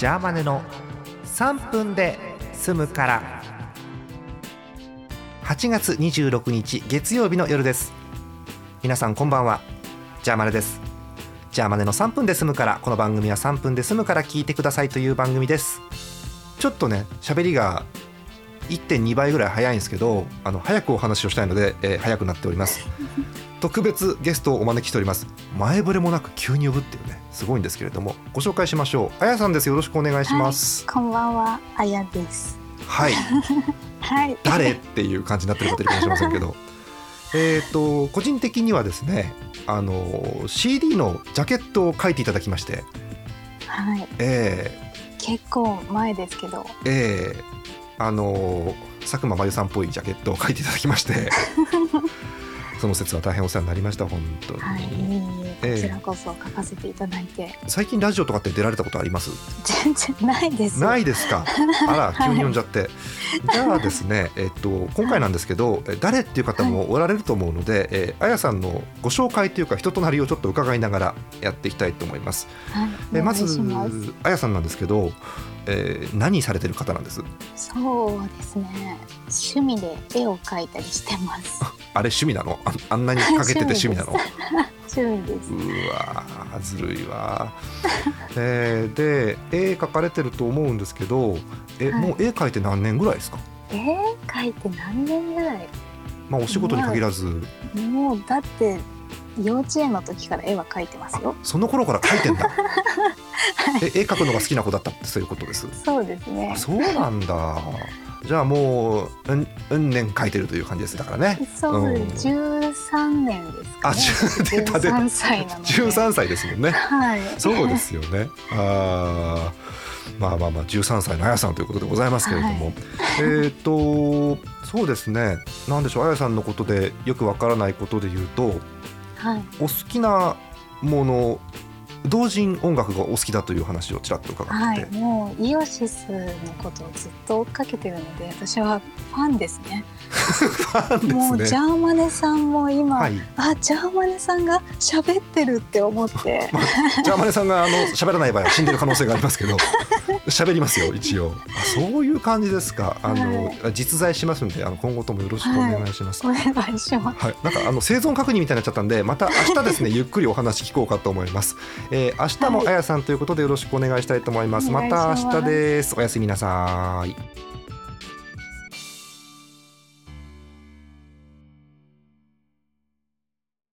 ジャーマネの3分で済むから。8月26日月曜日の夜です。皆さんこんばんは。ジャーマネです。ジャーマネの3分で済むからこの番組は3分で済むから聞いてくださいという番組です。ちょっとね喋りが1.2倍ぐらい早いんですけどあの早くお話をしたいので、えー早くなっております。特別ゲストをお招きしております。前触れもなく急に呼ぶっていうねすごいんですけれどもご紹介しましょう。あやさんです。よろしくお願いします。こんばんは、あやです。はい、はい。誰っていう感じになってる方いるかもしれませんけど。えっと個人的にはですねあの CD のジャケットを書いていただきまして。はい。え結構前ですけど。ー、え。ー、あの佐久間真由さんっぽいジャケットを書いていただきまして その説は大変お世話になりました本当に、はい。いえいえええこちらこそ書かせていただいて、最近ラジオとかって出られたことあります？全然ないです。ないですか？あら急に呼んじゃって、じゃあですね、えっと、今回なんですけどえ誰っていう方もおられると思うので、えーあやさんのご紹介というか人となりをちょっと伺いながらやっていきたいと思います。はい。えまずお願いしますあやさんなんですけど、えー何されてる方なんです？そうですね。趣味で絵を描いたりしてます。あれ趣味なの？ああんなにかけてて趣味なの？趣味です。うわーずるいわ、えーで絵描かれてると思うんですけどえ、はい。もう絵描いて何年ぐらいですか？絵描いて何年ぐらい？まあお仕事に限らず。もうだって幼稚園の時から絵は描いてますよ。その頃から描いてんだ え絵描くのが好きな子だったってそういうことです？そうですねあ。そうなんだじゃあもううんうん年描いてるという感じですだからねそうです。十三年ですかあね。10出た出た13歳で。13歳ですもんねはい。そうですよねあーまあまあまあ13歳のあやさんということでございますけれども、はいえっ、とそうですねなんでしょうあやさんのことでよくわからないことで言うとはい。お好きなもの同人音楽がお好きだという話をちらっと伺ってて、はい、もうイオシスのことをずっと追っかけてるので私はファンですね。ファもうジンですね。ャーマネさんも今、はい、あジャーマネさんが喋ってるって思って。まあ、ジャーマネさんがあの喋らない場合は死んでる可能性がありますけど 喋りますよ一応。あそういう感じですか。あの、実在しますんであの今後ともよろしくお願いします、お願いします。はい、なんかあの生存確認みたいになっちゃったんでまた明日ですねゆっくりお話聞こうかと思います、えー、明日もあやさんということでよろしくお願いしたいと思います、お願い。しまた明日です。おやすみなさい